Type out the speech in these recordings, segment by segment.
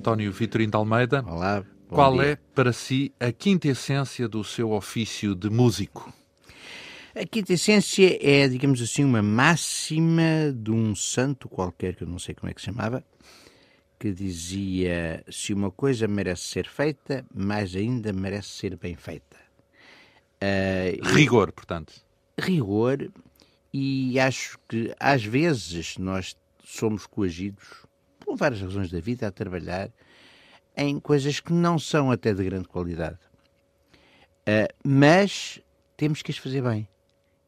António Vitorino de Almeida. Olá. Qual dia. é, para si, a quinta essência do seu ofício de músico? A quinta essência é, digamos assim, uma máxima de um santo qualquer, que eu não sei como é que se chamava, que dizia: se uma coisa merece ser feita, mais ainda merece ser bem feita. Uh, rigor, portanto. Rigor, e acho que às vezes nós somos coagidos, por várias razões da vida, a trabalhar em coisas que não são até de grande qualidade. Uh, mas temos que as fazer bem.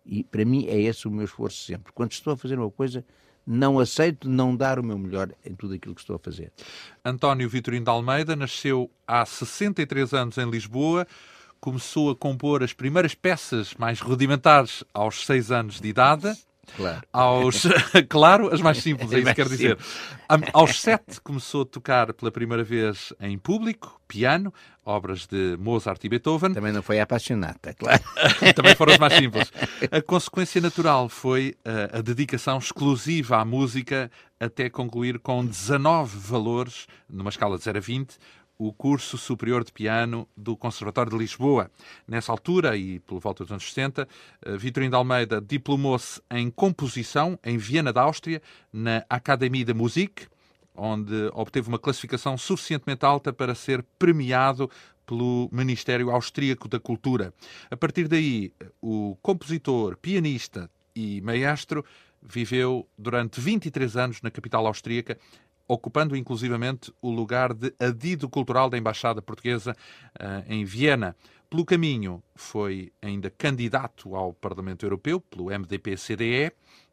E para mim é esse o meu esforço sempre. Quando estou a fazer uma coisa, não aceito não dar o meu melhor em tudo aquilo que estou a fazer. António Vitorino de Almeida nasceu há 63 anos em Lisboa, começou a compor as primeiras peças mais rudimentares aos 6 anos de idade. Claro. Aos, claro, as mais simples, é isso que quero dizer. Aos sete começou a tocar pela primeira vez em público, piano, obras de Mozart e Beethoven. Também não foi apaixonada, claro. Também foram as mais simples. A consequência natural foi a, eh, a dedicação exclusiva à música até concluir com 19 valores, numa escala de 0 a 20, o curso superior de piano do Conservatório de Lisboa. Nessa altura, e pelo volta dos anos 60, eh, Vitorino de Almeida diplomou-se em composição em Viena da Áustria, na Academie de Musik, onde obteve uma classificação suficientemente alta para ser premiado pelo Ministério Austríaco da Cultura. A partir daí, o compositor, pianista e maestro viveu durante 23 anos na capital austríaca ocupando inclusivamente o lugar de adido cultural da Embaixada Portuguesa uh, em Viena. Pelo caminho, foi ainda candidato ao Parlamento Europeu pelo MDP-CDE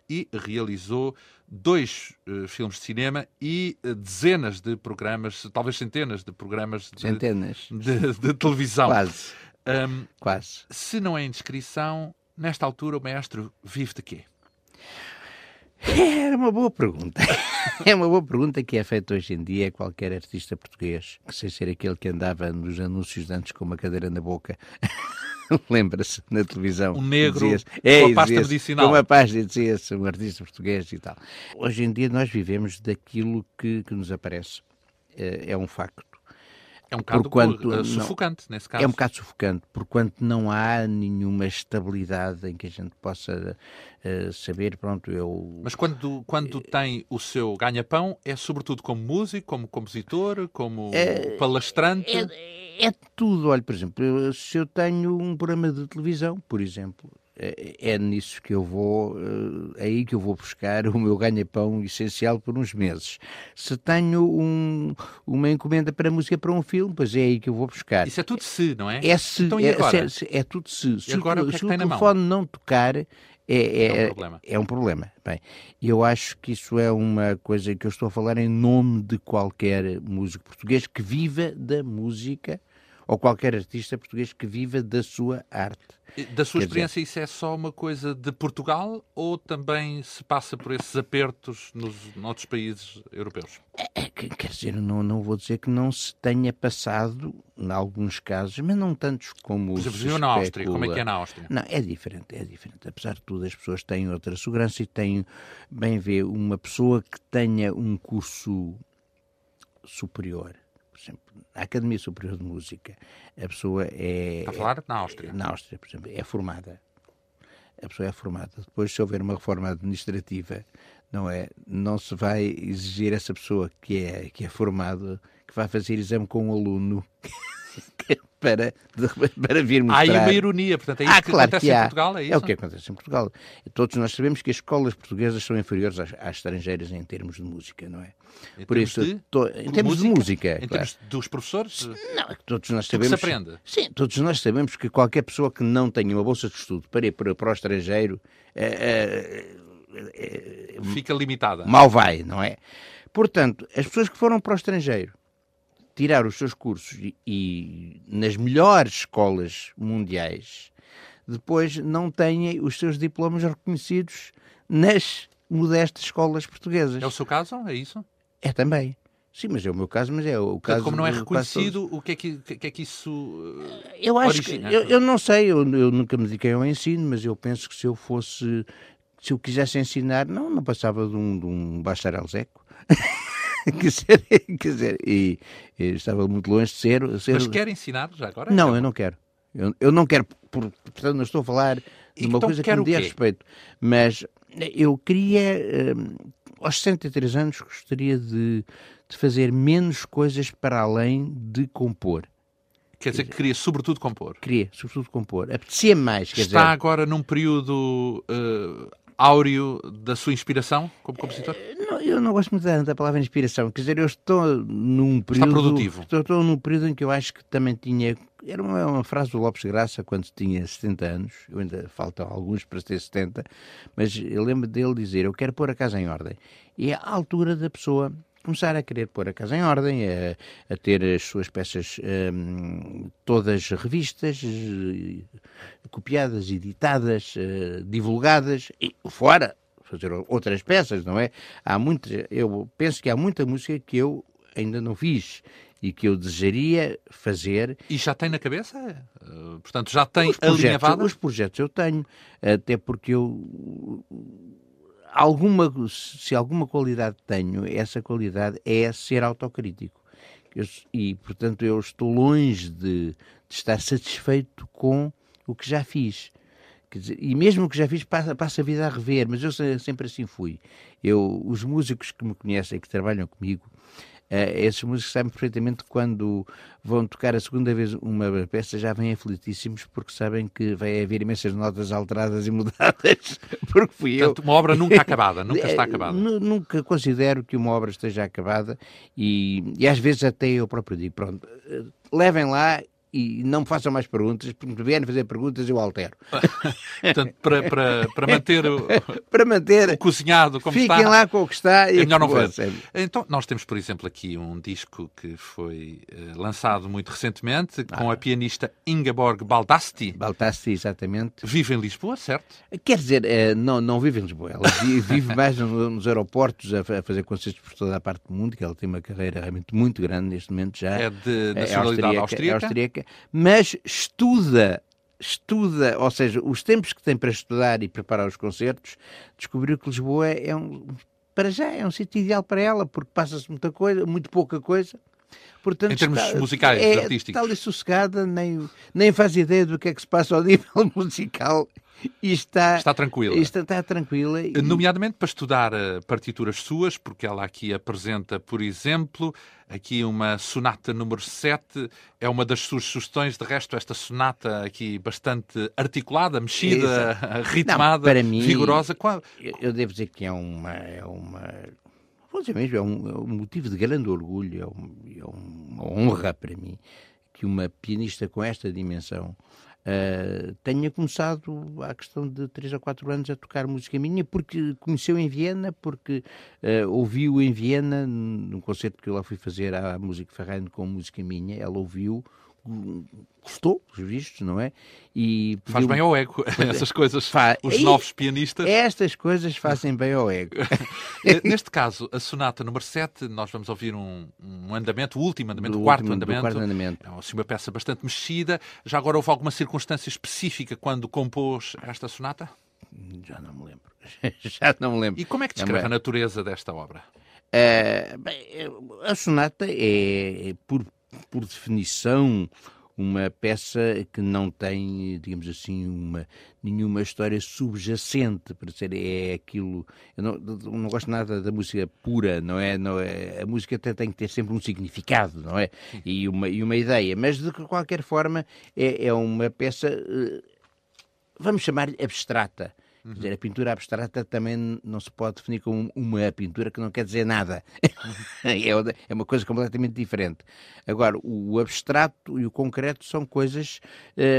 e realizou dois uh, filmes de cinema e uh, dezenas de programas, talvez centenas de programas de, centenas. de, de televisão. Quase. Um, Quase. Se não é indiscrição, nesta altura o maestro vive de quê? Era uma boa pergunta. É uma boa pergunta que é feita hoje em dia a qualquer artista português, que sem ser aquele que andava nos anúncios de antes com uma cadeira na boca. Lembra-se na televisão. Um negro é, com a pasta medicinal. Com uma pasta dizia-se um artista português e tal. Hoje em dia nós vivemos daquilo que, que nos aparece. É, é um facto. É um bocado quanto, uh, sufocante, não, nesse caso. É um bocado sufocante, porquanto não há nenhuma estabilidade em que a gente possa uh, saber, pronto, eu... Mas quando, quando tem o seu ganha-pão, é sobretudo como músico, como compositor, como é, palestrante? É, é tudo, olha, por exemplo, se eu tenho um programa de televisão, por exemplo, é, é nisso que eu vou, é aí que eu vou buscar o meu ganha-pão essencial por uns meses. Se tenho um, uma encomenda para música para um filme, pois é aí que eu vou buscar. Isso é tudo se, não é? É se, então, é, é, é, tudo se. Se, agora, o, é se o telefone não tocar, é, é, é, um problema. É um problema. Bem, eu acho que isso é uma coisa que eu estou a falar em nome de qualquer músico português que viva da música ou qualquer artista português que viva da sua arte. Da sua quer experiência, dizer... isso é só uma coisa de Portugal ou também se passa por esses apertos nos outros países europeus? É, é quer dizer, não, não vou dizer que não se tenha passado, em alguns casos, mas não tantos como. Por exemplo, na Áustria, como é que é na Áustria? Não, é diferente, é diferente. Apesar de tudo, as pessoas têm outra segurança e têm, bem ver, uma pessoa que tenha um curso superior por exemplo, a Academia Superior de Música, a pessoa é. Está a falar na Áustria? Na Áustria, por exemplo, é formada. A pessoa é formada. Depois, se houver uma reforma administrativa, não é? Não se vai exigir essa pessoa que é, que é formada que vai fazer exame com um aluno para, para vir mostrar. Há aí uma ironia, portanto, é isso ah, que claro acontece que em Portugal, é isso? É o que acontece em Portugal. Todos nós sabemos que as escolas portuguesas são inferiores às, às estrangeiras em termos de música, não é? Em Por isso, de, to, em termos música, de música. Em claro. termos dos professores? Não, é que todos nós sabemos. Que se aprende? Sim, todos nós sabemos que qualquer pessoa que não tenha uma bolsa de estudo para ir para, para o estrangeiro. É, é, Fica limitada. Mal vai, não é? Portanto, as pessoas que foram para o estrangeiro tirar os seus cursos e, e nas melhores escolas mundiais, depois não têm os seus diplomas reconhecidos nas modestas escolas portuguesas. É o seu caso? É isso? É também. Sim, mas é o meu caso, mas é o caso. Como não é reconhecido, o que é que, que, é que isso. Uh, eu acho origina? que. Eu, eu não sei, eu, eu, nunca me dediquei ao ensino, mas eu penso que se eu fosse. Se eu quisesse ensinar, não, não passava de um, de um bacharel zeco. quer dizer, quer dizer e, e, estava muito longe de ser, ser... Mas quer ensinar já agora? Não, eu não quero. Eu, eu não quero, por, portanto, não estou a falar de uma então coisa que me dê respeito. Mas eu queria, hum, aos 63 anos, gostaria de, de fazer menos coisas para além de compor. Quer dizer, que queria sobretudo compor. Queria, sobretudo compor. Apetecia mais. Quer Está dizer... agora num período uh, áureo da sua inspiração como compositor? Não, eu não gosto muito da palavra inspiração. Quer dizer, eu estou num período. Está produtivo. Estou, estou num período em que eu acho que também tinha. Era uma, uma frase do Lopes Graça quando tinha 70 anos. Eu ainda faltam alguns para ter 70. Mas eu lembro dele dizer: Eu quero pôr a casa em ordem. E é a altura da pessoa começar a querer pôr a casa em ordem, a, a ter as suas peças um, todas revistas, uh, copiadas, editadas, uh, divulgadas e fora fazer outras peças, não é? Há muitas, eu penso que há muita música que eu ainda não fiz e que eu desejaria fazer. E já tem na cabeça? Uh, portanto, já tem os projetos? Os projetos eu tenho, até porque eu alguma, se alguma qualidade tenho, essa qualidade é ser autocrítico. Eu, e, portanto, eu estou longe de, de, estar satisfeito com o que já fiz. Dizer, e mesmo o que já fiz, passa, passa a vida a rever, mas eu sempre assim fui. Eu, os músicos que me conhecem, que trabalham comigo, Uh, esses músicos sabem perfeitamente quando vão tocar a segunda vez uma peça já vêm aflitíssimos porque sabem que vai haver imensas notas alteradas e mudadas porque fui Portanto, eu. uma obra nunca acabada, nunca está Eh, acabada. Nunca considero que uma obra esteja acabada e, e às vezes até eu próprio digo, pronto, eh, levem lá e não me façam mais perguntas, porque me vierem fazer perguntas eu altero. Portanto, para, para, para manter o, para manter o cozinhado como fiquem está, lá com o que está e é melhor não sabe? Então, nós temos, por exemplo, aqui um disco que foi eh, lançado muito recentemente com a pianista Ingeborg Baldasti. Baltasse, exatamente. Vive em Lisboa, certo? Quer dizer, eh, não, não vive em Lisboa, ela vi- vive mais no- nos aeroportos a fa- a fazer concertos por toda a parte do mundo, que ela tem uma carreira realmente muito grande neste momento já. É de É nacionalidade austríaca, austríaca. Mas estuda, estuda, ou seja, os tempos que tem para estudar e preparar os concertos, descobriu que Lisboa é um, para já, é um sítio ideal para ela, porque passa-se muita coisa, muito pouca coisa. Portanto, Em termos musicais, é, artísticos. Está ali sossegada, nem, nem faz ideia do que é que se passa ao nível musical e está, Está tranquila. está, está tranquila. e- Nomeadamente para estudar eh, partituras suas, porque ela aqui apresenta, por exemplo, aqui uma sonata número 7, é uma das suas sugestões, de resto, esta sonata aqui bastante articulada, mexida, ritmada, para mim- vigorosa. Qual- Eu, eu devo dizer que é uma. É uma vou dizer mesmo, é um, é um motivo de grande orgulho, é, um- é uma honra para mim que uma pianista com esta dimensão ah, tenha começado há questão de 3 ou 4 anos a tocar música minha, porque conheceu em Viena, porque ah, ouviu em Viena, num concerto que eu lá fui fazer à música Ferrari com música minha, ela ouviu, gostou, os vistos, não é? E Faz bem ao ego, essas coisas. Fa- Os E- novos pianistas. Estas coisas fazem bem ao ego. Eh, Neste caso, a sonata número 7, nós vamos ouvir um, um andamento, o último andamento, Do o quarto último- andamento. quarto andamento. É assim, uma peça bastante mexida. Já agora houve alguma circunstância específica quando compôs esta sonata? Já não me lembro. Já não me lembro. E como é que É descreve uma- a natureza desta obra? Eh, bem, a sonata é, é, por, por definição, uma peça que não tem, digamos assim, uma, nenhuma história subjacente, para ser, é aquilo, eu não, não gosto nada da música pura, não é, não é, a música até tem que ter sempre um significado, não é, e uma, e uma ideia, mas de qualquer forma é, é uma peça, eh, vamos chamar-lhe abstrata, Quer dizer, a pintura abstrata também não se pode definir como uma pintura que não quer dizer nada. é outra- é uma coisa completamente diferente. Agora, o abstrato e o concreto são coisas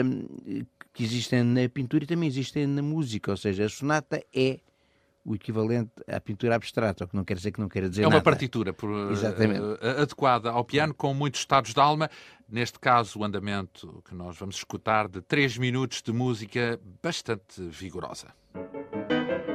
hum, que existem na pintura e também existem na música. Ou seja, a sonata é o equivalente à pintura abstrata, o que não quer dizer que não quer dizer É uma nada. partitura por, Exatamente. eh, adequada ao piano, com muitos estados de alma. Neste caso, o andamento que nós vamos escutar de 3 minutos de música bastante vigorosa. Thank you.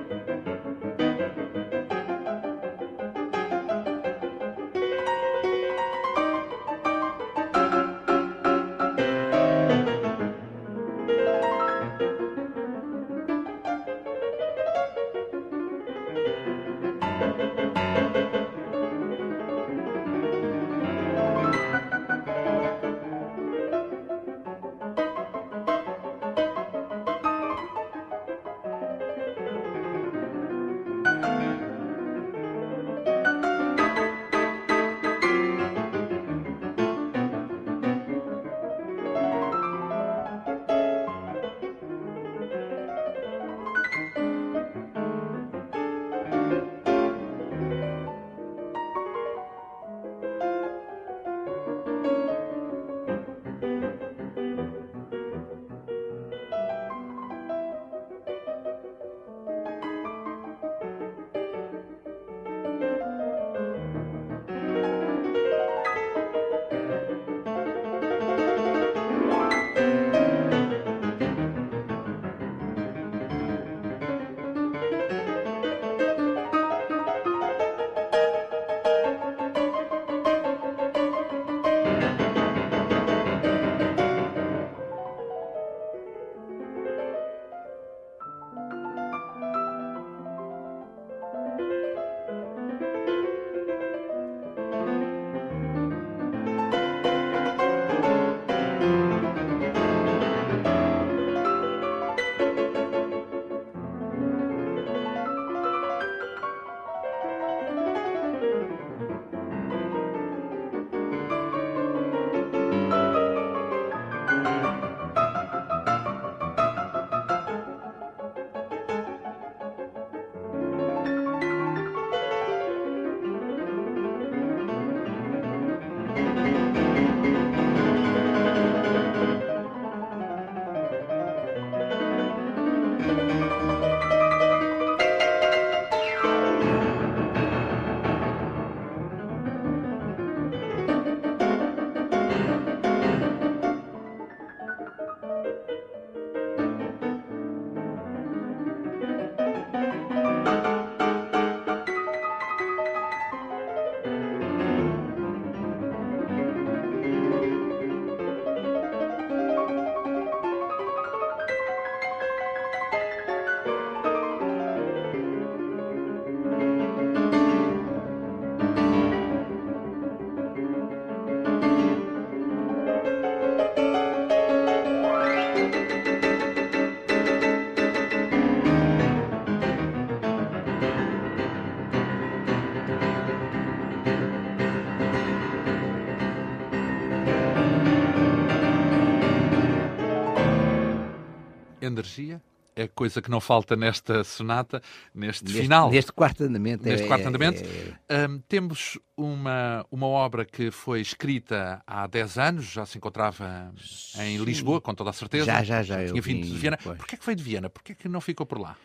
Energia? É coisa que não falta nesta sonata, neste, Neste, final. neste quarto andamento. Neste é- quarto é- andamento. é- Hum, temos uma, uma obra que foi escrita há 10 anos, já se encontrava em. Lisboa, com toda a certeza. Já, já, já, Tinha vindo de Viena. depois. Porquê é que veio de Viena? Porquê é que não ficou por lá?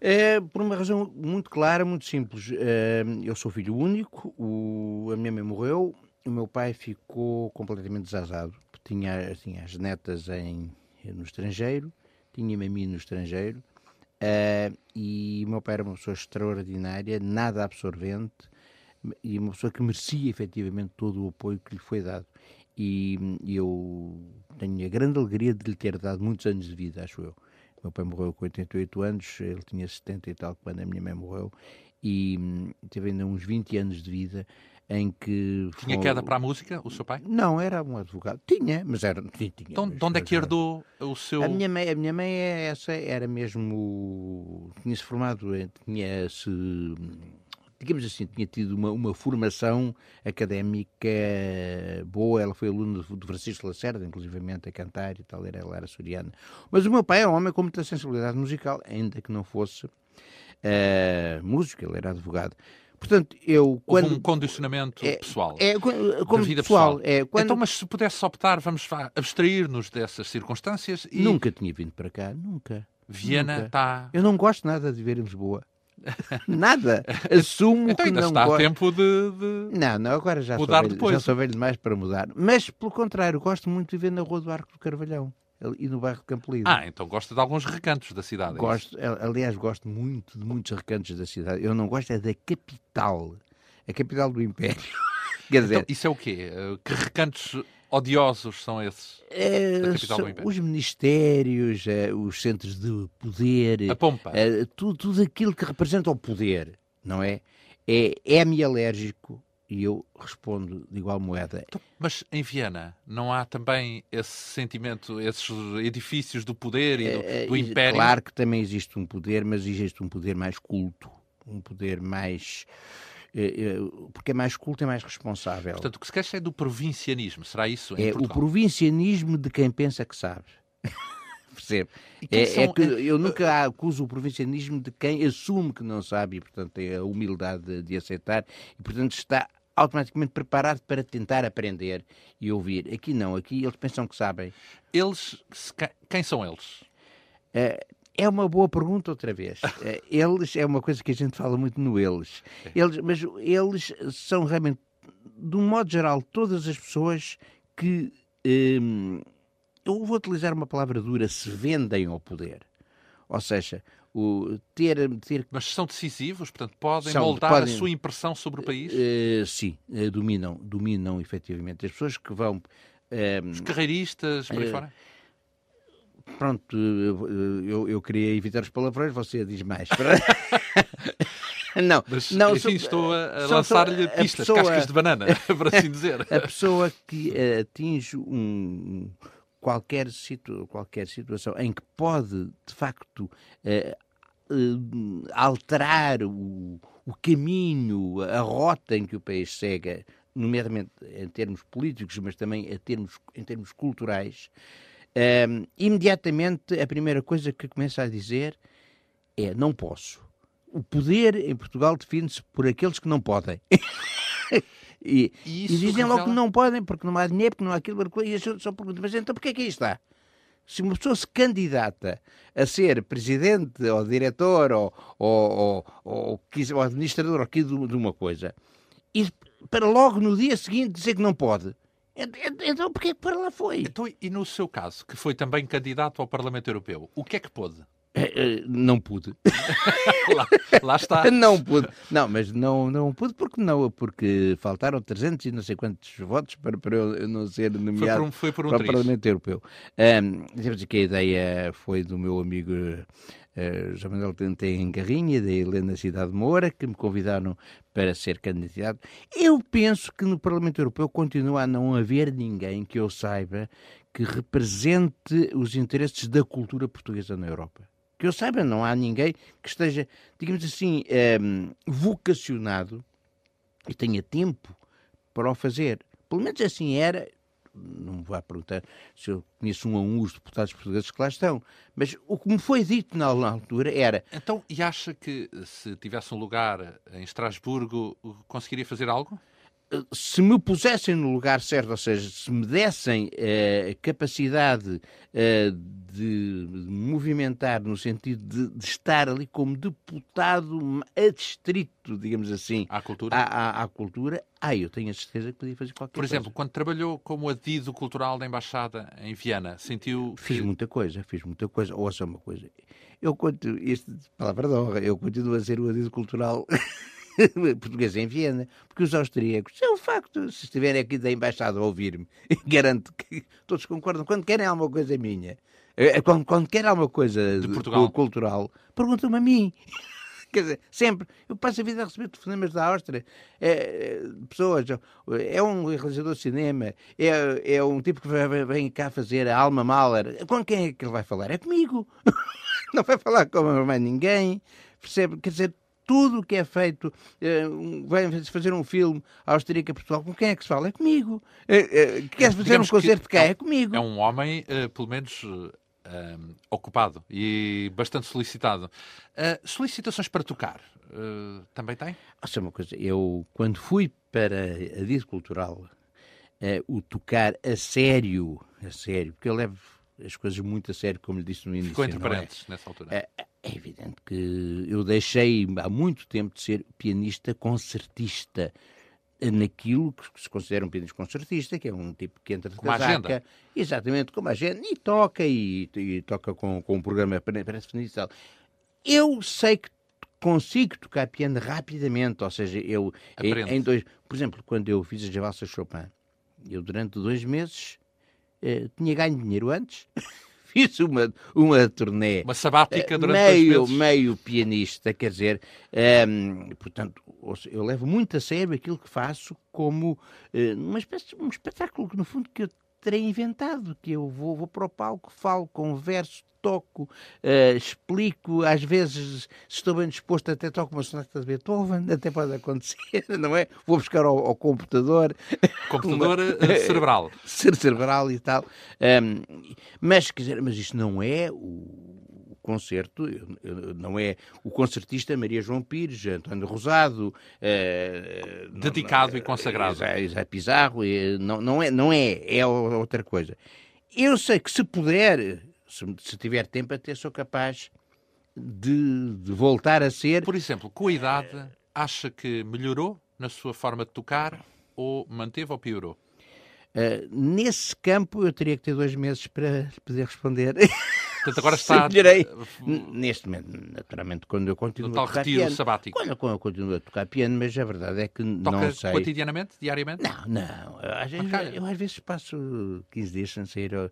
É, por uma razão muito clara, muito simples. É, eu sou filho único, o- a minha mãe morreu, o meu pai ficou completamente desasado. Tinha, tinha as netas em, no estrangeiro, tinha-me a mim no estrangeiro, é, e o meu pai era uma pessoa extraordinária, nada absorvente, e uma pessoa que merecia efetivamente todo o apoio que lhe foi dado. E e eu tenho a grande alegria de lhe ter dado muitos anos de vida, acho eu. Meu pai morreu com 88 anos, ele tinha 70 e tal quando a minha mãe morreu, e hum, teve ainda uns 20 anos de vida em que. Tinha foi- queda para a música, o seu pai? Não, era um advogado. Tinha, mas era. Tinha, tinha, Então, mas- de onde é que herdou o seu. a minha mãe, a minha mãe é essa, era mesmo. Tinha-se formado, eh, tinha-se. Digamos assim, tinha tido uma, uma formação académica boa. Ela foi aluna do, Francisco Lacerda, inclusivamente, a cantar e tal. Era, ela era soriana. Mas o meu pai é um homem com muita sensibilidade musical, ainda que não fosse eh, músico, ele era advogado. Portanto, eu. Houve Quando, um condicionamento é, pessoal. é, como vida pessoal, pessoal. é, quando, Então, mas se pudesse optar, vamos abstrair-nos dessas circunstâncias e Nunca tinha vindo para cá, nunca. Viena está. Eu não gosto nada de viver em Lisboa. nada. Assumo Então que ainda não está gosto. tempo de. de- Não, não, agora já sou, Mudar velho, depois. já sou velho demais para mudar. Mas, pelo contrário, gosto muito de viver na Rua do Arco do Carvalhão e no bairro de Campo Lido. Ah, então gosta de alguns recantos da cidade. é? Gosto, aliás, gosto muito de muitos recantos da cidade. Eu não gosto é da capital. A capital do Império. Quer dizer, Então, isso é o quê? Eh, Que recantos odiosos são esses? é, da capital do Império. os ministérios, é, os centros de poder, A pompa. Tudo, tudo aquilo que representa o poder, não é? É, é-me alérgico e eu respondo de igual moeda. Então, mas em Viena não há também esse sentimento, esses edifícios do poder e do, É, do é, império? Claro que também existe um poder, mas existe um poder mais culto, um poder mais. é, é, porque é mais culto e mais responsável. Portanto, o que se queixa é do provincianismo. Será isso é o Portugal? provincianismo de quem pensa que sabe. Percebe? Quem É, são- é que eu nunca acuso o provincianismo de quem assume que não sabe e, portanto, tem a humildade de, de aceitar e, portanto, está automaticamente preparado para tentar aprender e ouvir. Aqui não, aqui eles pensam que sabem. Eles, quem são eles? É uma boa pergunta outra vez. Eh, Eles é uma coisa que a gente fala muito no eles. eles mas eles são realmente, de um modo geral, todas as pessoas que, hum, eu vou utilizar uma palavra dura, se vendem ao poder. Ou seja, o ter, ter Mas são decisivos, portanto, podem São, moldar podem- a sua impressão sobre o país? eh, sim, eh, dominam, dominam efetivamente. As pessoas que vão Os carreiristas, por aí fora? Pronto, eu, eu queria evitar os palavrões, você diz mais. não, Mas, não, enfim, são- estou a, lançar-lhe pistas, pessoa- cascas de banana, por assim dizer. a pessoa que atinge um, qualquer, situ, qualquer situação em que pode, de facto, eh, eh, alterar o, o caminho, a rota em que o país segue, nomeadamente em termos políticos, mas também em termos, em termos culturais, eh, imediatamente a primeira coisa que começa a dizer é não posso. O poder em Portugal define-se por aqueles que não podem. e, E e dizem logo que revela- não podem, porque não há dinheiro, porque não há aquilo, e a gente só pergunta, mas então porquê é que aí está? Se uma pessoa se candidata a ser presidente ou diretor ou, ou, ou, ou, administrador aqui de, uma coisa, e para logo no dia seguinte dizer que não pode, ent- ent- então porquê que para lá foi? Então, e no seu caso, que foi também candidato ao Parlamento Europeu, o que é que pôde? Eh, eh, Não pude. Lá, lá está. Não pude. Não, mas não, não pude porque não, porque faltaram 300 e não sei quantos votos para, para eu não ser Foi nomeado por um, foi por um para o triz. Parlamento Europeu. Um, que a ideia foi do meu amigo uh, João Manuel tem Garrinha, da Helena Cidade Moura, que me convidaram para ser candidato. Eu penso que no Parlamento Europeu continua a não haver ninguém que eu saiba que represente os interesses da cultura portuguesa na Europa. Que eu saiba, não há ninguém que esteja, digamos assim, um, vocacionado e tenha tempo para o fazer. Pelo menos assim era não me vá perguntar se eu conheço um a um os deputados portugueses que lá estão, mas o que me foi dito na, na altura era... Então, e acha que se tivesse um lugar em Estrasburgo, conseguiria fazer algo? Se me pusessem no lugar certo, ou seja, se me dessem a uh, capacidade uh, de, de, movimentar no sentido de, de, estar ali como deputado adstrito, digamos assim, à cultura, à, à, à, cultura, ah, eu tenho a certeza que podia fazer qualquer Por exemplo, coisa. quando trabalhou como adido cultural da Embaixada em Viena, sentiu... Fiz muita coisa, fiz muita coisa. Ouça uma coisa, eu continuo, isto, palavra de honra, eu continuo a ser o adido cultural... português em Viena, porque os austríacos, é um facto, se estiverem aqui da embaixada a ouvir-me, garanto que todos concordam, quando querem alguma coisa minha, eh, quando, quando querem alguma coisa de Portugal. cultural, perguntam-me a mim. Quer dizer, sempre. Eu passo a vida a receber telefonemas da Áustria. É, pessoas. É um realizador de cinema. É, é um tipo que vem, vem cá fazer a Alma Mahler. Com quem é que ele vai falar? É comigo. Não vai falar com mais ninguém. Percebe? Quer dizer, tudo o que é feito, uh, vai fazer um filme austríaco a Portugal, com quem é que se fala? É comigo. Uh, uh, queres fazer um concerto de cá? É, é comigo. É um homem, pelo menos, ocupado e bastante solicitado. solicitações para tocar, também tem? Olha uma coisa, eu quando fui para a Dito Cultural, o tocar a sério, a sério, porque eu levo as coisas muito a sério, como lhe disse no início. Ficou entre parênteses é? nessa altura. É, é, evidente que eu deixei há muito tempo de ser pianista concertista naquilo que se considera um pianista concertista, que é um tipo que entra de como casaca, agenda. exatamente como a agenda, e toca, e, e toca com, com um programa pré-definido Eu sei que consigo tocar piano rapidamente, ou seja, eu em, em, dois, por exemplo, quando eu fiz a valsa Chopin, eu durante dois meses eh, tinha ganho dinheiro antes. Fiz uma, uma turnê. Uma sabática eh, durante meio. Meio pianista, quer dizer, um, ehm, portanto, eu levo muito a sério aquilo que faço como uh, uma espécie um espetáculo que, no fundo, que eu terei inventado, que eu vou, vou para o palco, falo, converso, toco, uh, explico, às vezes, se estou bem disposto, até toco uma sonata de Beethoven, até pode acontecer, não é? Vou buscar ao, ao computador. Computador uma... Eh, cerebral. cerebral e tal. Um, mas, quer dizer, mas isto não é o concerto, não é o concertista Maria João Pires, António Rosado, eh, dedicado não, e consagrado. José Pizarro, não, não, é, não é, é outra coisa. Eu sei que se puder, se, se tiver tempo, até sou capaz de, de, voltar a ser. Por exemplo, com a idade, acha que melhorou na sua forma de tocar ou manteve ou piorou? Uh, nesse campo eu teria que ter dois meses para poder responder. Portanto, agora está. Direi, neste momento, naturalmente, quando eu continuo tal a tocar retiro piano. sabático. Quando, quando eu continuo a tocar piano, mas a verdade é que Toca não sei. cotidianamente, diariamente? Não, não. Às vezes, eu às vezes passo 15 dias sem sair ao,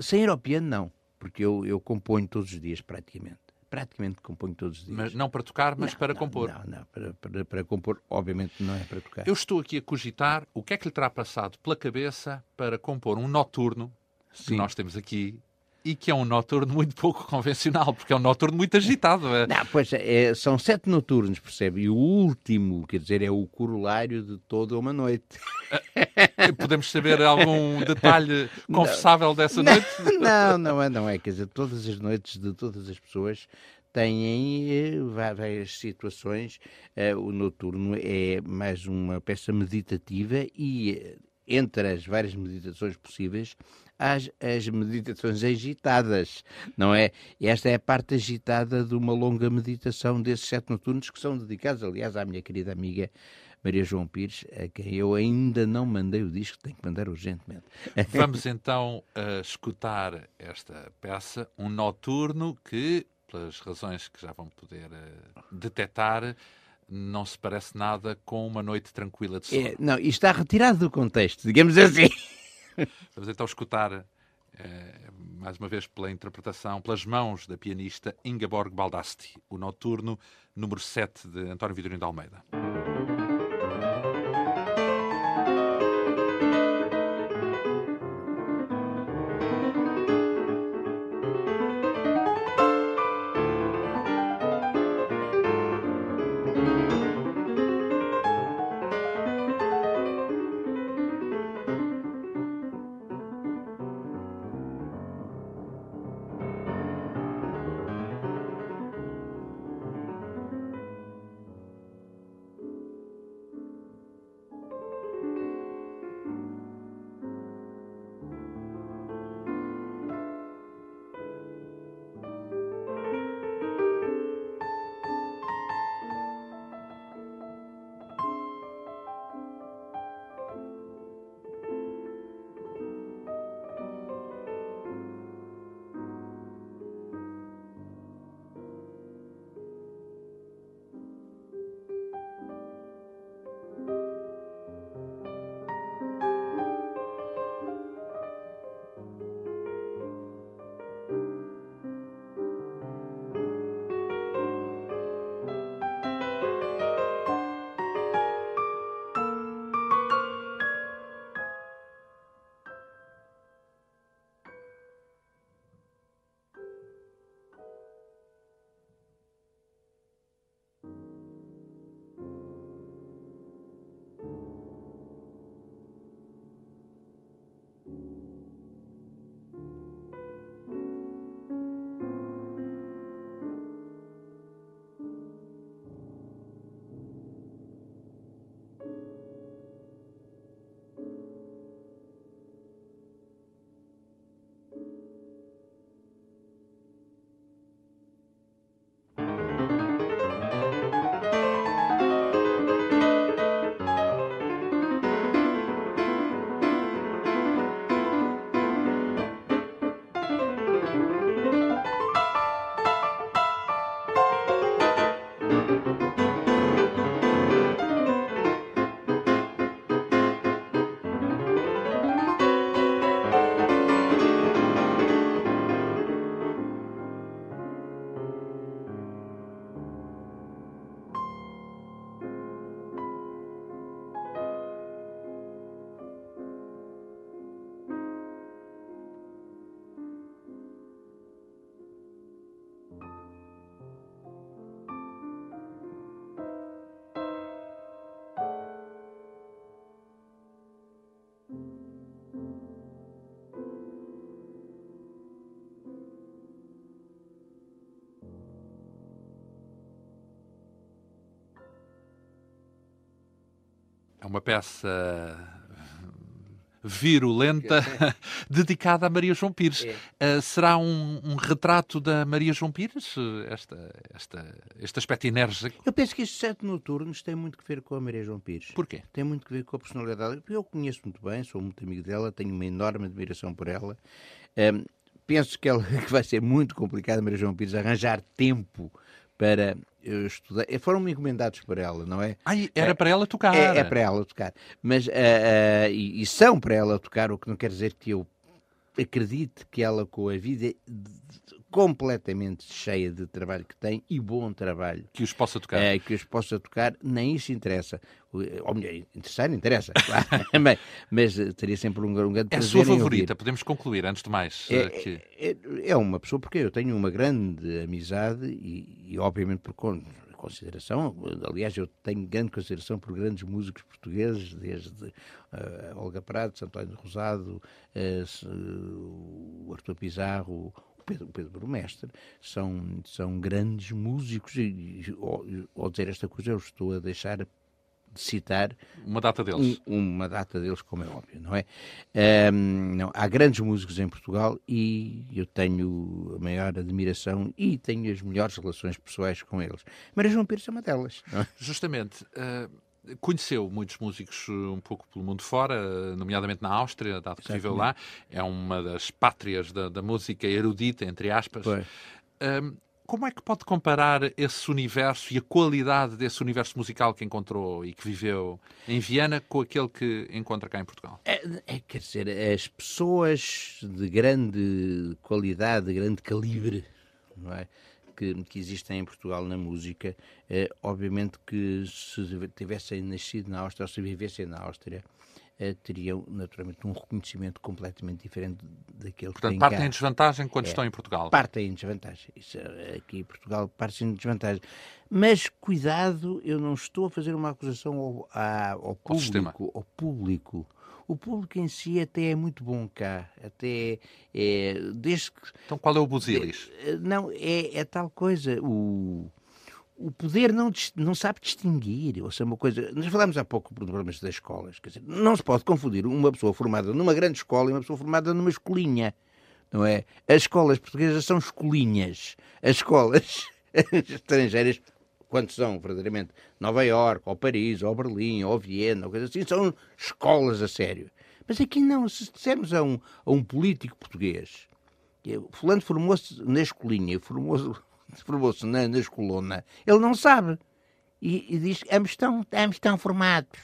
sem ir ao piano, não. Porque eu, eu componho todos os dias, praticamente praticamente componho todos os dias. Mas não para tocar, mas não, para não, compor. Não, não, para, para, para, compor, obviamente não é para tocar. Eu estou aqui a cogitar o que é que lhe terá passado pela cabeça para compor um noturno Sim. que nós temos aqui e que é um noturno muito pouco convencional, porque é um noturno muito agitado. É? Não, pois é, são sete noturnos, percebe? E o último, quer dizer, é o corolário de toda uma noite. Podemos saber algum detalhe confessável dessa não, noite? Não, não é, não é. Quer dizer, todas as noites de todas as pessoas têm eh, várias situações. Eh, o noturno é mais uma peça meditativa e eh, entre as várias meditações possíveis, as, as meditações agitadas, não é? E esta é a parte agitada de uma longa meditação desses sete noturnos que são dedicados, aliás, à minha querida amiga Maria João Pires, a quem eu ainda não mandei o disco, tenho que mandar urgentemente. Vamos então uh, escutar esta peça, um noturno que, pelas razões que já vão poder uh, detectar, não se parece nada com uma noite tranquila de sono. É, não, isto está retirado do contexto, digamos assim. Vamos então escutar, eh, mais uma vez pela interpretação, pelas mãos da pianista Ingeborg Baldasti, o noturno número 7 de António Vidorino de Almeida. É uma peça virulenta dedicada a Maria João Pires. É. Uh, será um, um, retrato da Maria João Pires, esta, esta, este aspecto enérgico? Eu penso que estes sete noturnos têm muito que ver com a Maria João Pires. Porquê? Tem muito que ver com a personalidade. Eu conheço muito bem, sou muito amigo dela, tenho uma enorme admiração por ela. Um, penso que, ela, que vai ser muito complicado, Maria João Pires, arranjar tempo para eu estudei, foram-me encomendados para ela, não é? Era é, para ela tocar. É, é, para ela tocar. Mas, uh, uh, e, e, são para ela tocar, o que não quer dizer que eu acredite que ela, com a vida completamente cheia de trabalho que tem e bom trabalho. Que os possa tocar. É, que os possa tocar, nem isso interessa. Ou melhor, interessar interessa, claro. mas, mas eh, teria sempre um, um grande É a sua favorita, podemos concluir, antes de mais. É, que... é, é, uma pessoa, porque eu tenho uma grande amizade e, e obviamente, por consideração, aliás, eu tenho grande consideração por grandes músicos portugueses, desde uh, Olga Prado, Santónio Rosado, uh, o Artur Pizarro, Pedro, Pedro Brumestre, são, são grandes músicos e, ao, dizer esta coisa eu estou a deixar de citar uma data deles. Um, uma data deles, como é óbvio, não é? Um, não, há grandes músicos em Portugal e eu tenho a maior admiração e tenho as melhores relações pessoais com eles. Maria João Pires é uma delas. É? Justamente. Uh conheceu muitos músicos eh, um pouco pelo mundo fora, nomeadamente na Áustria, dado que viveu lá. É uma das pátrias da, da música erudita, entre aspas. Um, como é que pode comparar esse universo e a qualidade desse universo musical que encontrou e que viveu em Viena com aquele que encontra cá em Portugal? É, é quer dizer, as pessoas de grande qualidade, de grande calibre, não é? que, que existem em Portugal na música, eh, obviamente que se tivessem nascido na Áustria ou se vivessem na Áustria, teriam naturalmente um reconhecimento completamente diferente daquele Portanto, que partem cá. em desvantagem quando é, estão em Portugal. Partem em desvantagem. Isso, aqui em Portugal parte em desvantagem. Mas cuidado, eu não estou a fazer uma acusação ao, ao público, ao público o público em si até é muito bom cá, até é, desde que... Então qual é o busilis? É, não, é, é tal coisa, o, o poder não, não sabe distinguir, ou seja, uma coisa... Nós falámos há pouco dos problemas das escolas, quer dizer, não se pode confundir uma pessoa formada numa grande escola e uma pessoa formada numa escolinha, não é? As escolas portuguesas são escolinhas, as escolas estrangeiras quando são verdadeiramente Nova York, ou Paris, ou Berlim, ou Viena, ou coisa assim, são escolas a sério. Mas aqui não, se dissermos a um, a um político português, fulano formou-se na escolinha, formou-se formou na, na escolona, ele não sabe. E, e diz, ambos estão, ambos estão formados.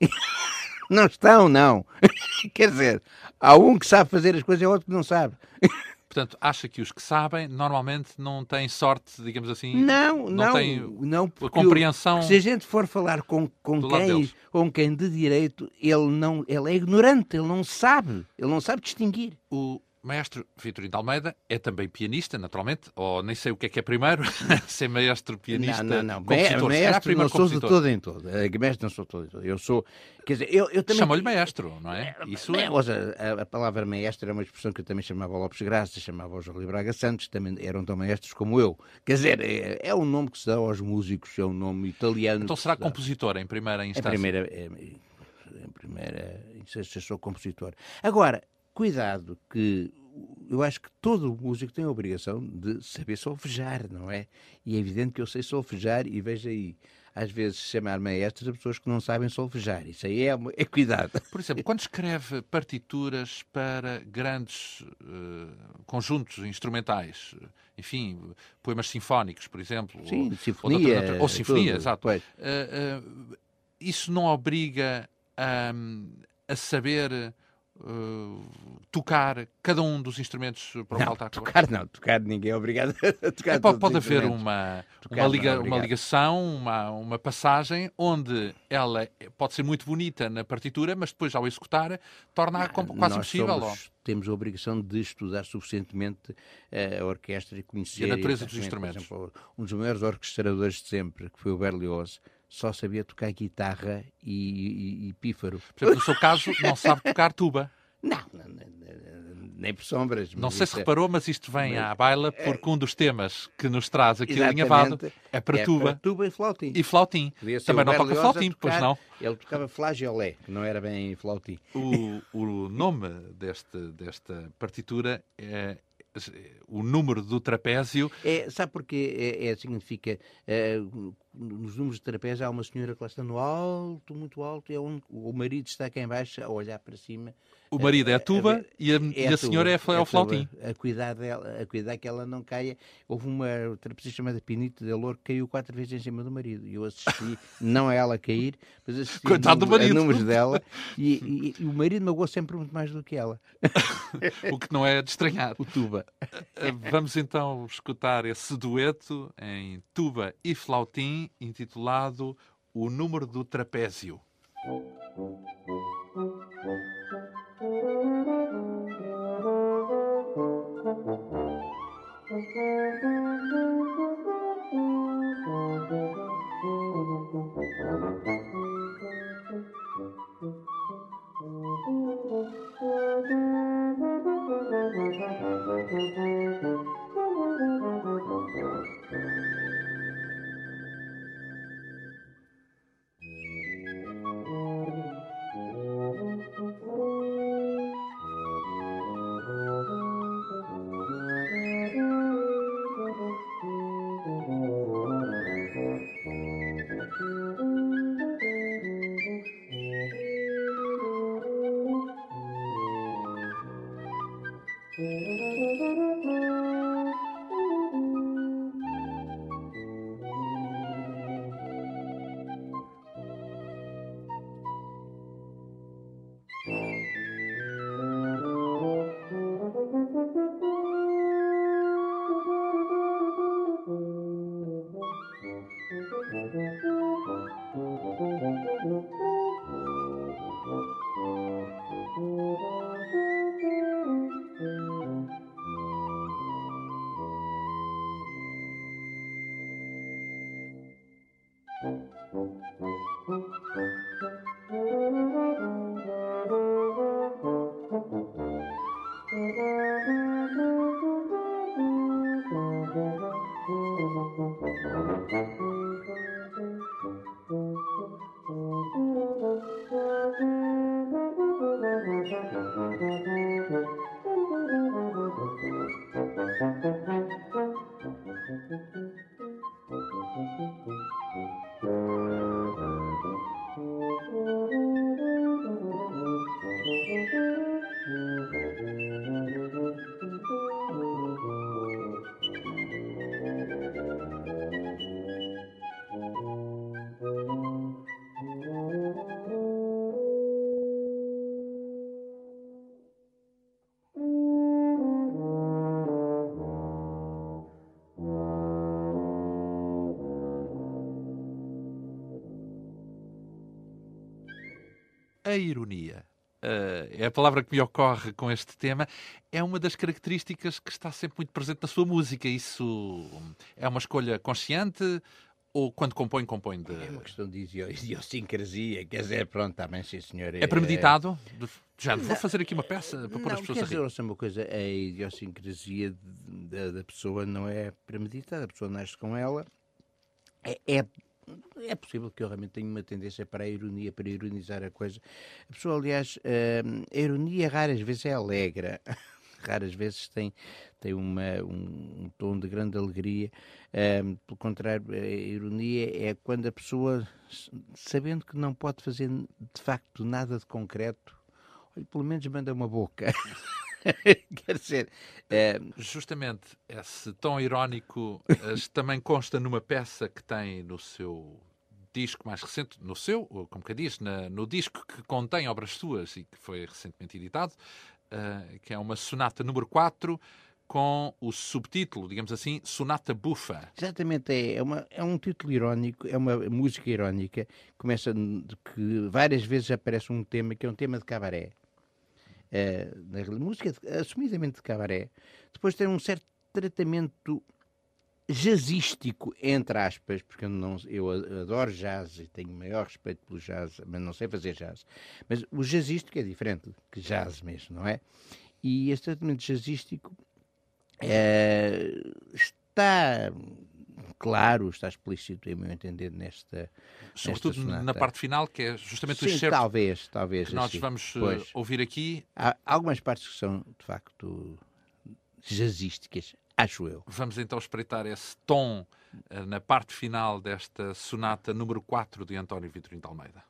não estão, não. Quer dizer, há um que sabe fazer as coisas e outro que não sabe. Portanto, acha que os que sabem normalmente não têm sorte, digamos assim? Não, não, não têm não, a compreensão. se a gente for falar com, com quem, com quem de direito, ele não, ele é ignorante, ele não sabe, ele não sabe distinguir. O, maestro Vitorino de Almeida é também pianista, naturalmente, ou nem sei o que é que é primeiro, ser maestro, pianista, não, não, não. compositor. Maestro não sou de todo em todo. Maestro não sou todo em todo. Eu sou, quer dizer, eu, eu também... Chamou-lhe maestro, não é? é Isso é... A, a, palavra maestro é uma expressão que eu também chamava Lopes Graça, chamava José Braga Santos, também eram tão maestros como eu. Quer dizer, é, é um nome que se dá aos músicos, é um nome italiano. Então será compositor em primeira instância? Em primeira, é, em primeira instância sou compositor. Agora, cuidado que eu acho que todo músico tem a obrigação de saber solfejar, não é? E é evidente que eu sei solfejar e veja aí, às vezes chamar maestros a pessoas que não sabem solfejar. Isso aí é, é cuidado. Por exemplo, quando escreve partituras para grandes uh, conjuntos instrumentais, enfim, poemas sinfónicos, por exemplo, Sim, ou, sinfonia, ou, ou sinfonia, exato. Uh, uh, isso não obriga a, a saber Uh, tocar cada um dos instrumentos para o não, qual está a tocar não, tocar ninguém é obrigado a tocar. É, pode, pode haver uma, uma, liga, é uma, ligação, uma, uma passagem onde ela pode ser muito bonita na partitura, mas depois ao executar torna-a quase impossível. Somos, temos a obrigação de estudar suficientemente uh, a orquestra e conhecer e a natureza dos instrumentos. Exemplo, um dos maiores orquestradores de sempre, que foi o Berlioz, só sabia tocar guitarra e, e, e pífaro. Por exemplo, no seu caso, não sabe tocar tuba. Não, nem por sombras. Não sei se é... reparou, mas isto vem mas... à baila porque um dos temas que nos traz aqui alinhavado é para é tuba. Para tuba e flautim. E flautim. Também não toca flautim, tocar, pois não? Ele tocava flageolé, que não era bem flautim. O, o nome deste, desta partitura é, o número do trapézio. É, sabe porque é, é significa é, nos números de trapézio há uma senhora que lá está no alto, muito alto, e é um, o marido está aqui embaixo a olhar para cima. O marido é a tuba a, a, e a, é a, senhora é, é o flautim. A cuidar, dela, a cuidar que ela não caia. Houve uma trapezista chamada Pinito de Louro que caiu quatro vezes em cima do marido. E eu assisti, não a ela cair, mas assisti Coitado a, do marido. números dela. E, e, e, o marido magoou sempre muito mais do que ela. o que não é de estranhar. O tuba. Eh, vamos então escutar esse dueto em tuba e flautim intitulado O Número do Trapézio. Mm-hmm. A ironia. Uh, é a palavra que me ocorre com este tema, é uma das características que está sempre muito presente na sua música. Isso é uma escolha consciente ou quando compõe, compõe de... É uma questão de idiosincrasia, quer dizer, pronto, também sim senhor. É, premeditado? Já vou fazer aqui uma peça para pôr as pessoas quer dizer, a rir. uma coisa, a idiosincrasia da, da pessoa não é premeditada, a pessoa nasce com ela, é, é é possível que eu realmente tenha uma tendência para a ironia, para ironizar a coisa. A pessoa, aliás, hum, a ironia raras vezes é alegre. raras vezes tem, tem uma, um, um tom de grande alegria. Um, pelo contrário, a ironia é quando a pessoa, sabendo que não pode fazer de facto nada de concreto, olha, pelo menos manda uma boca. Quer dizer, é... justamente esse tom irónico também consta numa peça que tem no seu disco mais recente, no seu, como que diz, na, no disco que contém obras suas e que foi recentemente editado, uh, que é uma sonata número 4 com o subtítulo, digamos assim, Sonata Bufa. Exatamente, é, é, uma, é um título irónico, é uma música irónica, começa que várias vezes aparece um tema que é um tema de cabaré. Uh, música assumidamente de cabaré. Depois tem um certo tratamento jazzístico, entre aspas, porque eu, não, eu adoro jazz e tenho maior respeito pelo jazz, mas não sei fazer jazz. Mas o jazzístico é diferente que jazz mesmo, não é? E este tratamento jazzístico é, está claro, está explícito, em meu entender, nesta. Sobretudo nesta na parte final, que é justamente Sim, o excerto talvez, talvez. que nós assim. vamos eh, pois. ouvir aqui. Há algumas partes que são, de facto, jazzísticas, acho eu. Vamos então espreitar esse tom uh, na parte final desta sonata número 4 de António Vitorino de Almeida.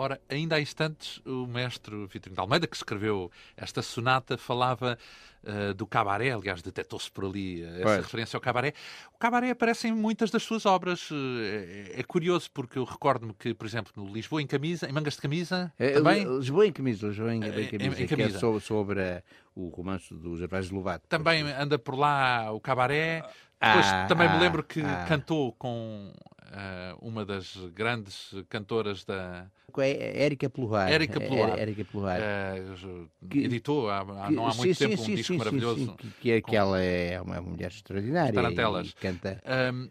Ora, ainda há instantes, o mestre Vitorino de Almeida, que escreveu esta sonata, falava uh, do cabaré, aliás, detectou-se por ali uh, essa referência ao cabaré. O cabaré aparece em muitas das suas obras. Uh, é, é, curioso, porque eu recordo-me que, por exemplo, no Lisboa em Camisa, em Mangas de Camisa, é, também... Lisboa em Camisa, Lisboa em, em, camisa, em, em camisa. É sobre, sobre o romance do Gervásio Lovato. Também anda por lá o cabaré... Depois ah, também ah, me lembro que ah. cantou com uh, uma das grandes cantoras da. É Érica Pluhar. Érica Pluhar. Érica Pluhar. Uh, que, editou há, há, não há muito sim, tempo sim, um disco sim, maravilhoso. que, que, com... que ela é uma mulher extraordinária. Tarantelas. E canta. Um,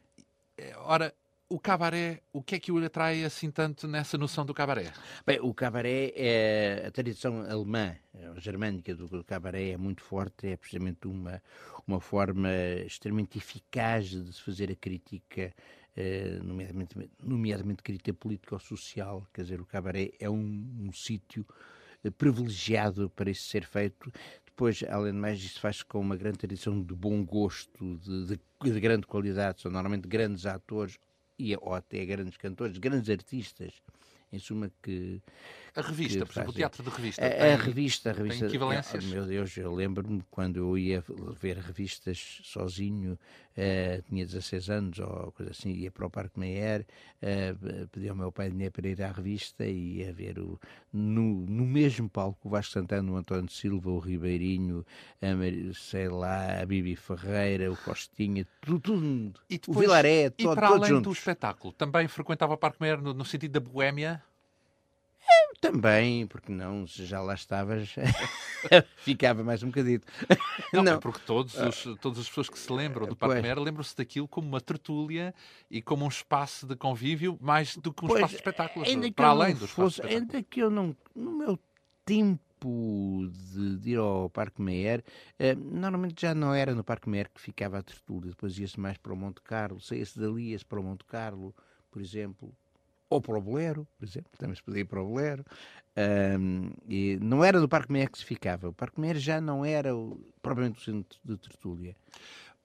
ora, o cabaré, o que é que o atrai assim tanto nessa noção do cabaré? Bem, o cabaré é a tradição alemã, germânica do cabaré é muito forte, é precisamente uma, uma forma extremamente eficaz de se fazer a crítica eh, nomeadamente, nomeadamente crítica político-social, quer dizer, o cabaré é um, um sítio eh, privilegiado para isso ser feito. Depois, além de mais, isto faz com uma grande tradição de bom gosto, de, de, de grande qualidade, são normalmente grandes atores e, ou até grandes cantores, grandes artistas em suma que a revista, por exemplo, o teatro de revista. A, tem, a revista, a revista. Tem equivalências? Oh, meu Deus, eu lembro-me quando eu ia ver revistas sozinho, uh, tinha 16 anos ou coisa assim, ia para o Parque Meyer, uh, pedi ao meu pai dinheiro para ir à revista e ia ver o, no, no mesmo palco o Vasco Santana, o António Silva, o Ribeirinho, a, sei lá, a Bibi Ferreira, o Costinha, tudo, tudo e depois, o Vilaré, todo, e para além juntos. do espetáculo, também frequentava o Parque Meyer no, no sentido da boémia? Também, porque não, se já lá estavas, ficava mais um bocadito. Não, não. porque todos os, todas as pessoas que se lembram do Parque Mera lembram-se daquilo como uma tertúlia e como um espaço de convívio mais do que um pois, espaço de espetáculos, para além do espaço de Ainda que eu não, no meu tempo de, de ir ao Parque Meyer, eh, normalmente já não era no Parque Meyer que ficava a tertúlia, depois ia-se mais para o Monte Carlo, saía-se dali, ia-se para o Monte Carlo, por exemplo, ou para o Bolero, por exemplo, também se podia ir para o Bolero. Um, e não era do Parque Meyer que se ficava. O Parque Meyer já não era o, propriamente o centro de tertúlia.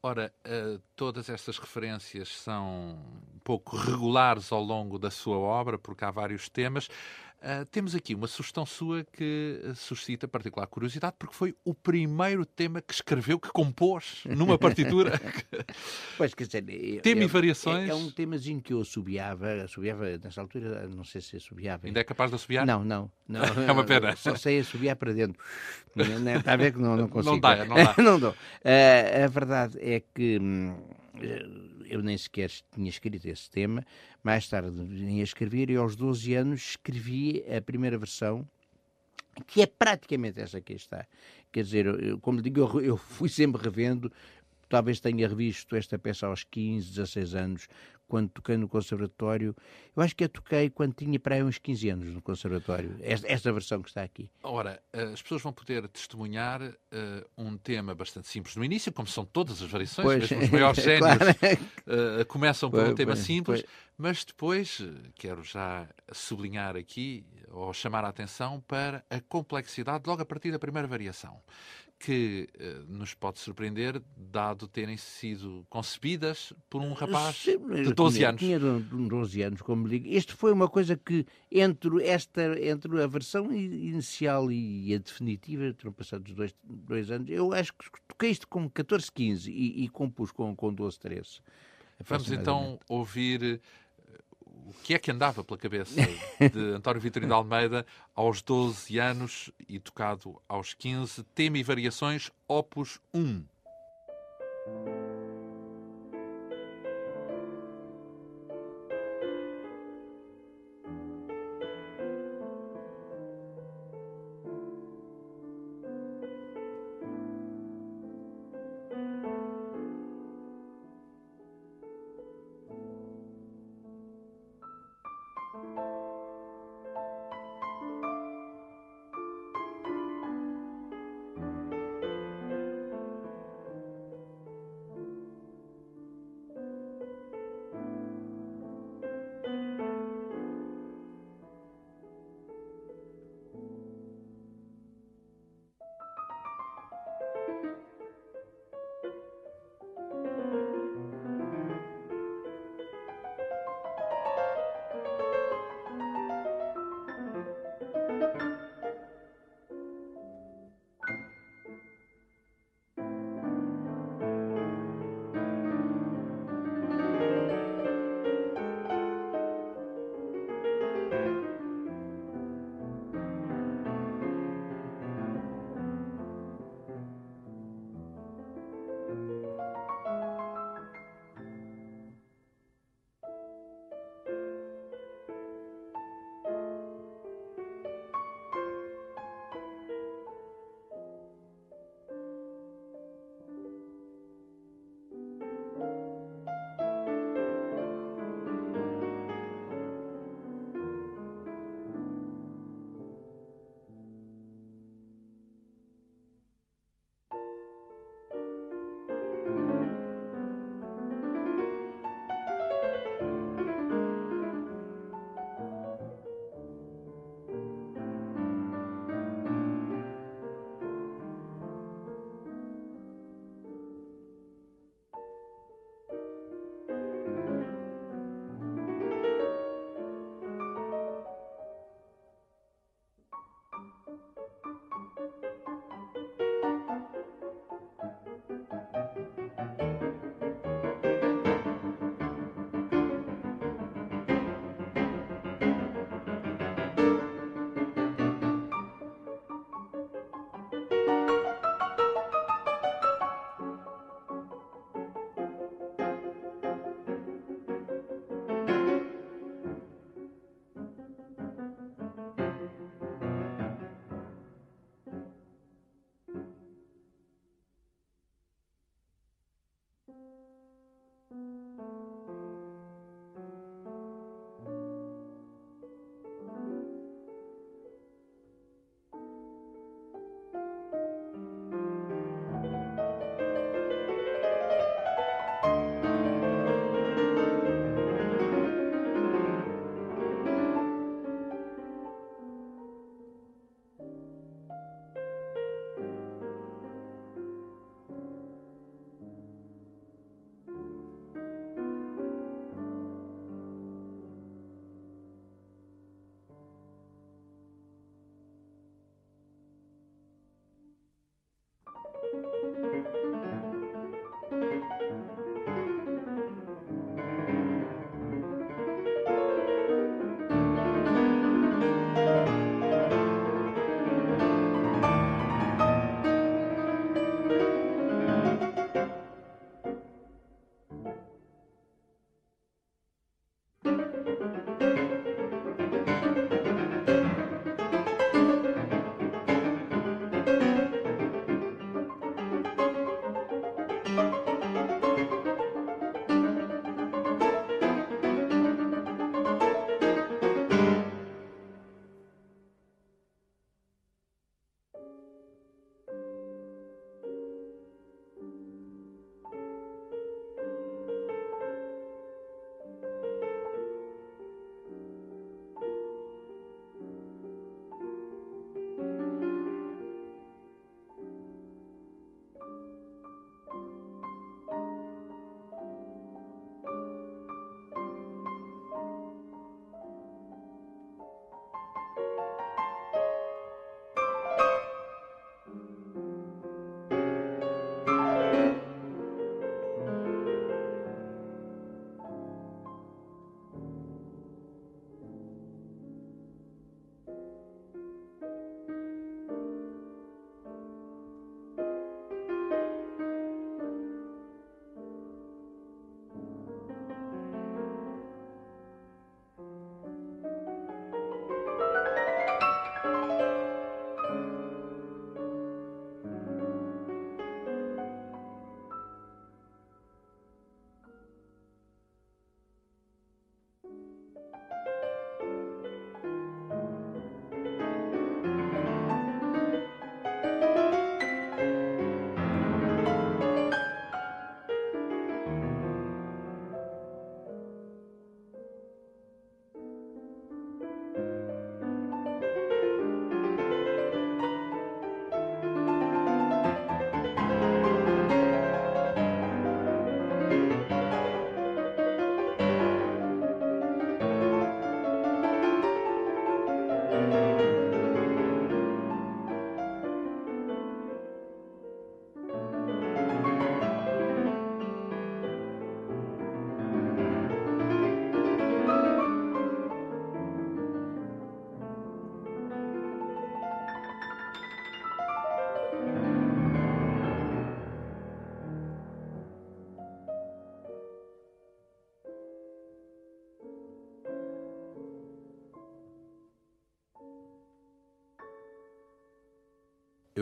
Ora, uh, todas estas referências são um pouco regulares ao longo da sua obra, porque há vários temas. Uh, temos aqui uma sugestão sua que suscita particular curiosidade, porque foi o primeiro tema que escreveu, que compôs numa partitura. pois, quer dizer, eu, tema eu, e variações. É, é, um temazinho que eu assobiava, assobiava nessa altura, não sei se assobiava. Ainda é capaz de assobiar? Não, não. não é uma pena. Só sei assobiar para dentro. Está a ver que não, não consigo. Não dá, não dá. não dou. Uh, a verdade é que. Hum, eu nem sequer tinha escrito esse tema. Mais tarde vim a escrever e aos 12 anos escrevi a primeira versão, que é praticamente essa que está. Quer dizer, eu, como digo, eu, eu fui sempre revendo, talvez tenha revisto esta peça aos 15, 16 anos, quando toquei no conservatório. Eu acho que a toquei quando tinha para aí uns 15 anos no conservatório. Esta, esta versão que está aqui. Ora, as pessoas vão poder testemunhar uh, um tema bastante simples no início, como são todas as variações, pois, mesmo os maiores génios claro. uh, começam por um tema pois, simples, mas depois eh, quero já sublinhar aqui ou chamar a atenção para a complexidade logo a partir da primeira variação que uh, nos pode surpreender, dado terem sido concebidas por um rapaz Sim, de 12 tinha, anos. Tinha 12 anos, como digo. Isto foi uma coisa que, entre, esta, entre a versão inicial e a definitiva, terão passado dois, dois anos, eu acho que toquei isto com 14, 15 e, e compus com, com 12, 13. Vamos então ouvir o que é que andava pela cabeça de António Vitorino de Almeida aos 12 anos e tocado aos 15, tema e variações, opus 1.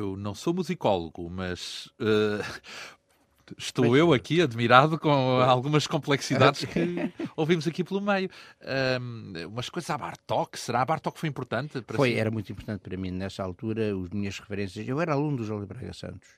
Eu não sou musicólogo, mas uh, estou eu aqui admirado com algumas complexidades que ouvimos aqui pelo meio. Um, umas coisas a Bartok, será? A Bartok foi importante para Foi, si? era muito importante para mim nessa altura, as minhas referências. Eu era aluno do José Braga Santos.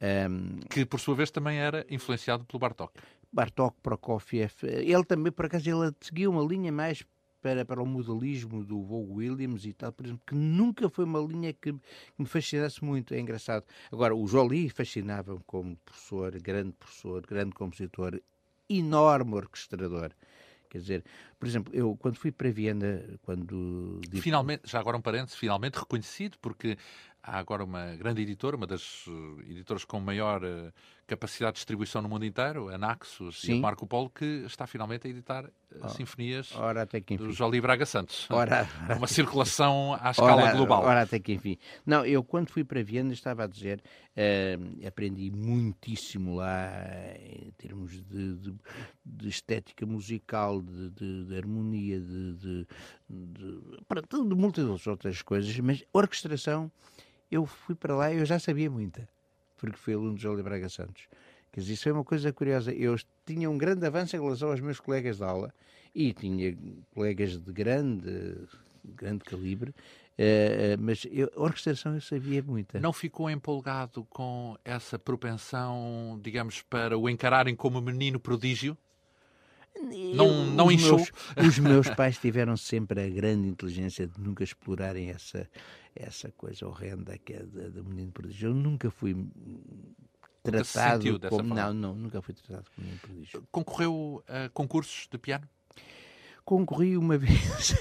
Um, que por sua vez também era influenciado pelo Bartok. Bartok, Prokofiev, ele também, por acaso, ele seguiu uma linha mais para, para o modalismo do Vogue Williams e tal, por exemplo, que nunca foi uma linha que, que me fascinasse muito, é engraçado. Agora, o Jolie fascinava-me como professor, grande professor, grande compositor, enorme orquestrador. Quer dizer, por exemplo, eu quando fui para Viena, quando... Finalmente, já agora um parênteses, finalmente reconhecido, porque há agora uma grande editora, uma das eh, editoras com maior uh, capacidade de distribuição no mundo inteiro, a Naxos Sim. e o Marco Polo, que está finalmente a editar uh, oh, sinfonias ora, até que enfim. do Jolie Braga Santos. Ora, ora, uma circulação à escala ora, global. Ora, até que enfim. Não, eu quando fui para Viena estava a dizer, uh, aprendi muitíssimo lá em termos de, de, de estética musical, de, de, harmonia, de, de, de, de, de muitas outras coisas, mas orquestração eu fui para lá e eu já sabia muita, porque fui aluno de Júlio Braga Santos. Quer dizer, isso é uma coisa curiosa. Eu tinha um grande avanço em relação aos meus colegas de aula e tinha colegas de grande, grande calibre, Uh, mas eu, a orquestração eu sabia muita. Não ficou empolgado com essa propensão, digamos, para o encararem como menino prodígio? Não, não? Meus, os meus pais tiveram sempre a grande inteligência de nunca explorarem essa, essa coisa horrenda que é da, menino prodígio. Eu nunca fui tratado como... Não, não, nunca fui tratado como menino prodígio. Concorreu a concursos de piano? Concorri uma vez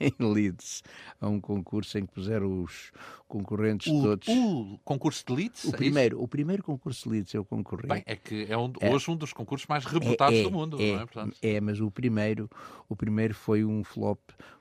em Leeds a um concurso em que puseram os concorrentes o, todos. O concurso de Leeds? O é primeiro, o primeiro concurso de Leeds eu concorri. Bem, é que é um, é. hoje um dos concursos mais reputados é, é, do mundo, é, não é? Portanto... É, mas o primeiro, o primeiro foi um flop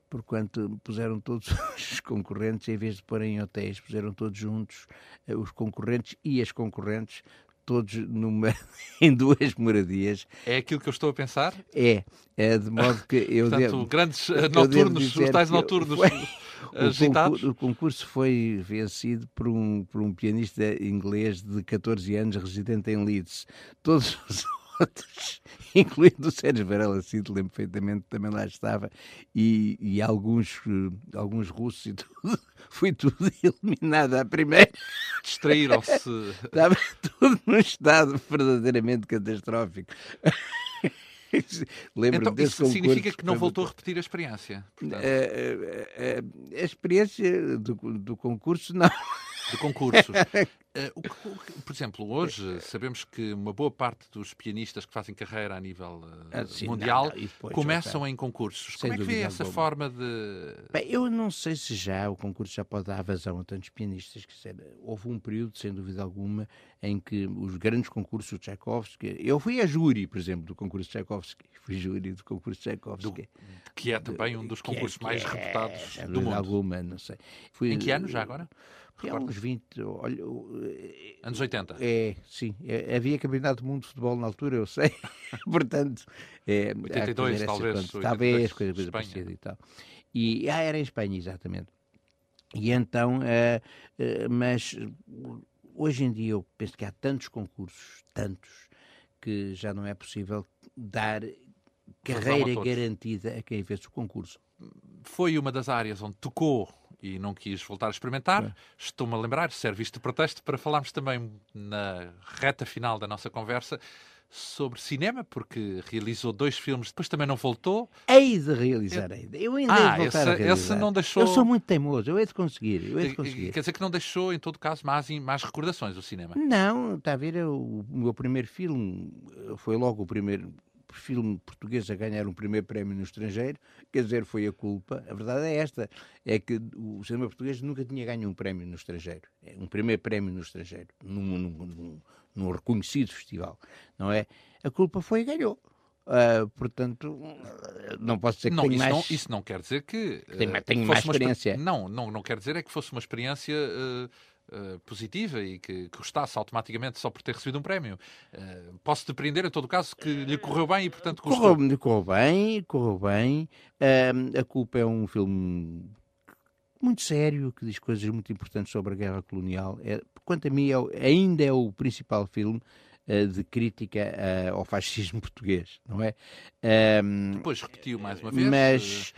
porquanto puseram todos os concorrentes, em vez de porem em hotéis, puseram todos juntos, eh, os concorrentes e as concorrentes, todos numa, em duas moradias. É aquilo que eu estou a pensar? É, é de modo que eu Portanto, devo, grandes uh, noturnos, os tais noturnos foi, agitados. O, concurso foi vencido por um, por um pianista inglês de 14 anos, residente em Leeds. Todos os outros, incluindo o Sérgio Varela Cinto, lembro perfeitamente, também lá estava, e, e alguns, eh, alguns russos e tudo, foi tudo eliminado à primeira. Distraíram-se. Estava tudo num estado verdadeiramente catastrófico. Lembro então, isso significa que não voltou a repetir a experiência? A, a, a, a experiência do, do concurso, não de concursos. Uh, o, por exemplo, hoje sabemos que uma boa parte dos pianistas que fazem carreira a nível uh, sim, mundial não, não, começam em concursos. Sem Como é que vê essa alguma. forma de. Bem, eu não sei se já o concurso já pode dar vazão a tantos pianistas. Que houve um período, sem dúvida alguma, em que os grandes concursos de Tchaikovsky. Eu fui a júri, por exemplo, do concurso de Tchaikovsky. Fui júri do concurso de Tchaikovsky. Do, que é também um dos concursos é, mais é, reputados é, do mundo. alguma, não sei. Fui, em que ano já agora? É uns 20, olha, anos 80. É, sim. É, havia campeonato do mundo de futebol na altura, eu sei. Portanto, é, 82, talvez. 82, talvez, coisa, coisa parecida e tal. E ah, era em Espanha, exatamente. E então, uh, uh, mas hoje em dia eu penso que há tantos concursos, tantos, que já não é possível dar carreira garantida a quem fez o concurso. Foi uma das áreas onde tocou e não quis voltar a experimentar. Estou-me a lembrar, serve isto de pretexto para falarmos também na reta final da nossa conversa sobre cinema, porque realizou dois filmes, depois também não voltou. Hei de realizar ainda. Eu ainda ah, hei de voltar esse. Esse não deixou... Eu sou muito teimoso, eu hei de conseguir. Eu hei de conseguir. Quer dizer que não deixou, em todo caso, mais, mais recordações do cinema? Não, está a ver, eu, o meu primeiro filme foi logo o primeiro filme português a ganhar um primeiro prémio no estrangeiro, quer dizer, foi a culpa. A verdade é esta, é que o cinema português nunca tinha ganho um prémio no estrangeiro, é, um primeiro prémio no estrangeiro, num, num, num, num reconhecido festival, não é? A culpa foi e ganhou. Uh, portanto, não posso dizer que não, isso mais... Não, isso não quer dizer que... Uh, tenho, tenho mais experiência. Não, não, não quer dizer é que fosse uma experiência... Uh, Uh, positiva e que, que gostasse automaticamente só por ter recebido um prémio. Uh, posso depreender, em todo caso, que lhe correu bem e, portanto, gostou. Correu, correu bem, correu bem. Uh, a Culpa é um filme muito sério, que diz coisas muito importantes sobre a guerra colonial. É, quanto a mim, é, ainda é o principal filme uh, de crítica ao fascismo português, não é? Um, Depois repetiu mais uma vez. Mas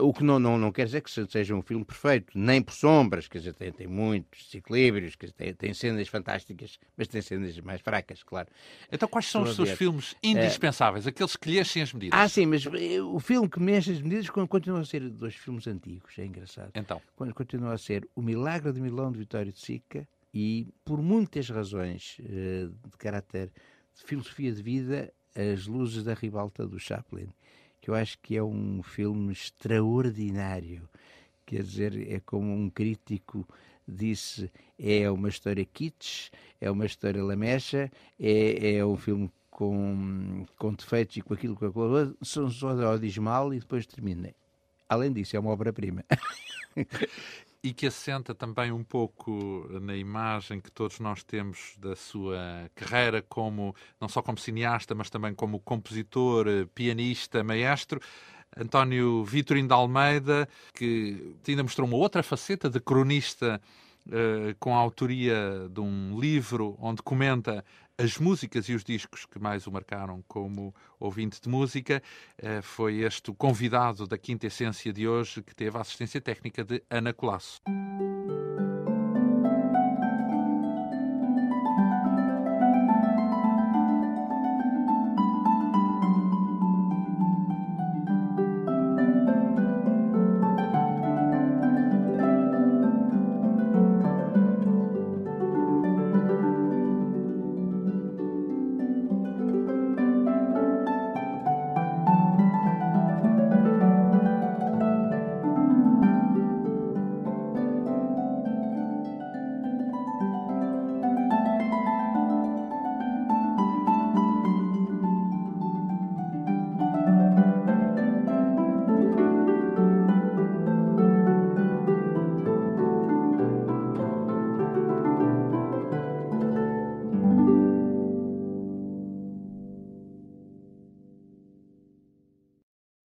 o que não, não, não quer dizer que seja um filme perfeito, nem por sombras, quer dizer, tem, tem muitos desequilíbrios, quer dizer, tem, tem cenas fantásticas, mas tem cenas mais fracas, claro. Então, quais são os seus filmes eh, indispensáveis, aqueles que lhe enchem as medidas? Ah, sim, mas eh, o filme que me enche as medidas continua a ser dois filmes antigos, é engraçado. Então? Continua a ser O Milagre de Milão de Vitório de Sica e, por muitas razões de caráter de filosofia de vida, As Luzes da Ribalta do Chaplin que eu acho que é um filme extraordinário. Quer dizer, é como um crítico disse, é uma história kitsch, é uma história lamecha, é, é um filme com, com defeitos e com aquilo que eu são só diz mal e depois termina. Além disso, é uma obra-prima. e que assenta também um pouco na imagem que todos nós temos da sua carreira como não só como cineasta, mas também como compositor, pianista, maestro. António Vitorino de Almeida, que ainda mostrou uma outra faceta de cronista Uh, com a autoria de um livro onde comenta as músicas e os discos que mais o marcaram como ouvinte de música. Uh, foi este o convidado da Quinta Essência de hoje que teve a assistência técnica de Ana Colasso.